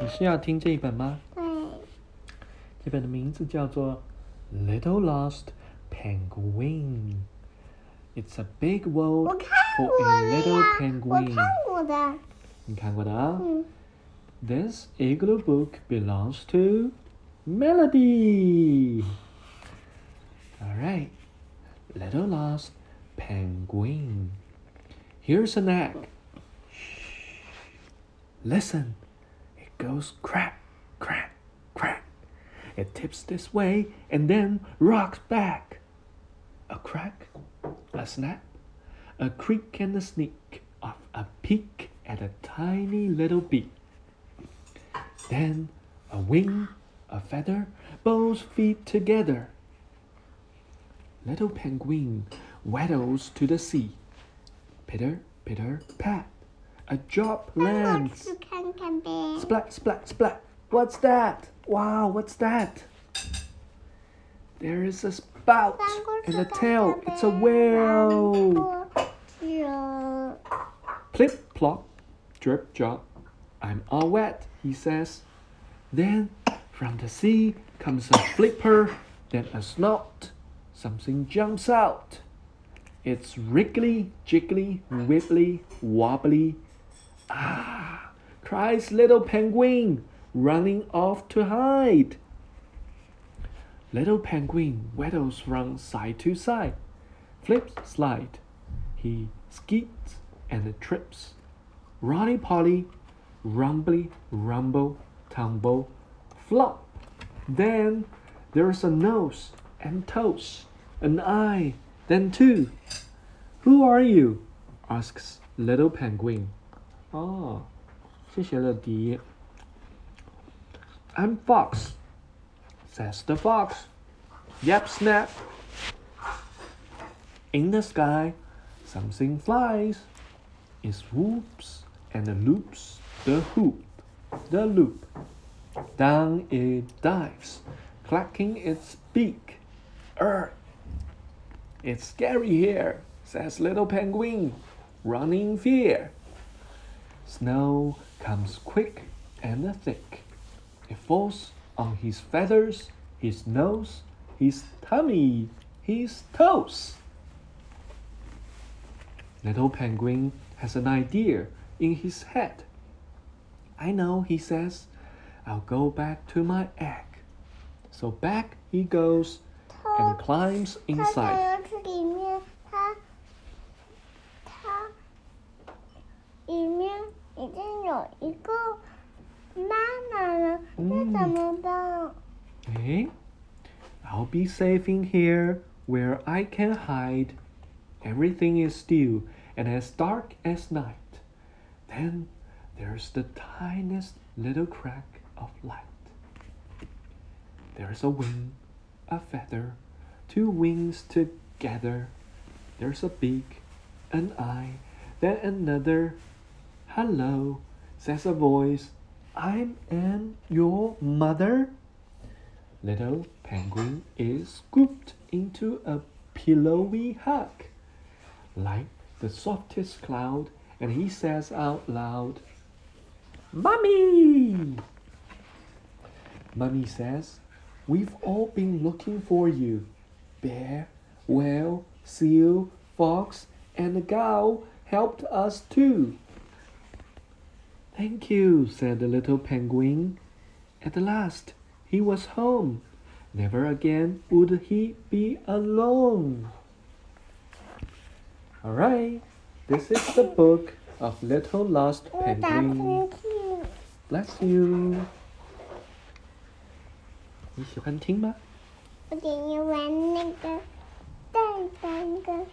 你是要听这一本吗？对，这本的名字叫做《Little Lost Penguin》。It's a big 我 world 看 for 过 a 了 little 呀，我 penguin。看过的。你看过的啊？嗯， This igloo book belongs to Melody. All right, Little Lost Penguin. Here's an egg. Shh. Listen, it goes crack, crack, crack. It tips this way and then rocks back. A crack, a snap, a creak and a sneak of a peek at a tiny little beak. Then a wing, a feather, both feet together. Little penguin waddles to the sea. Pitter, pitter, pat. A drop lands. Splat, splat, splat. What's that? Wow, what's that? There is a spout and a tail. It's a whale. Plip, plop, drip, drop. I'm all wet, he says. Then from the sea comes a flipper, then a snout. Something jumps out. It's wriggly, jiggly, wibbly, wobbly, Ah, cries little penguin, running off to hide. Little penguin waddles from side to side, flips, slide. He skids and trips. Rolly polly, rumbly, rumble, tumble, flop. Then there's a nose and toes, an eye, then two. Who are you? asks little penguin. 哦，谢谢乐迪。I'm fox, says the fox. Yap snap. In the sky, something flies. It swoops and loops the hoop, the loop. Down it dives, clacking its beak. Earth. It's scary here, says little penguin, running fear. Snow comes quick and thick. It falls on his feathers, his nose, his tummy, his toes. Little Penguin has an idea in his head. I know, he says. I'll go back to my egg. So back he goes and climbs inside. 怎么办？ Okay? I'll be safe in here where I can hide. Everything is still and as dark as night. Then there's the tiniest little crack of light. There's a wing, a feather, two wings together. There's a beak, an eye, then another. Hello, says a voice. I am your mother. Little penguin is scooped into a pillowy hug, like the softest cloud, and he says out loud, Mummy! Mummy says, We've all been looking for you. Bear, whale, seal, fox, and the cow helped us too. Thank you, said the little penguin. At last, he was home. Never again would he be alone. All right, this is the book of Little Lost 我打 Penguin. 喷嚏， Bless you. 你喜欢听吗？我点要玩那个蛋蛋的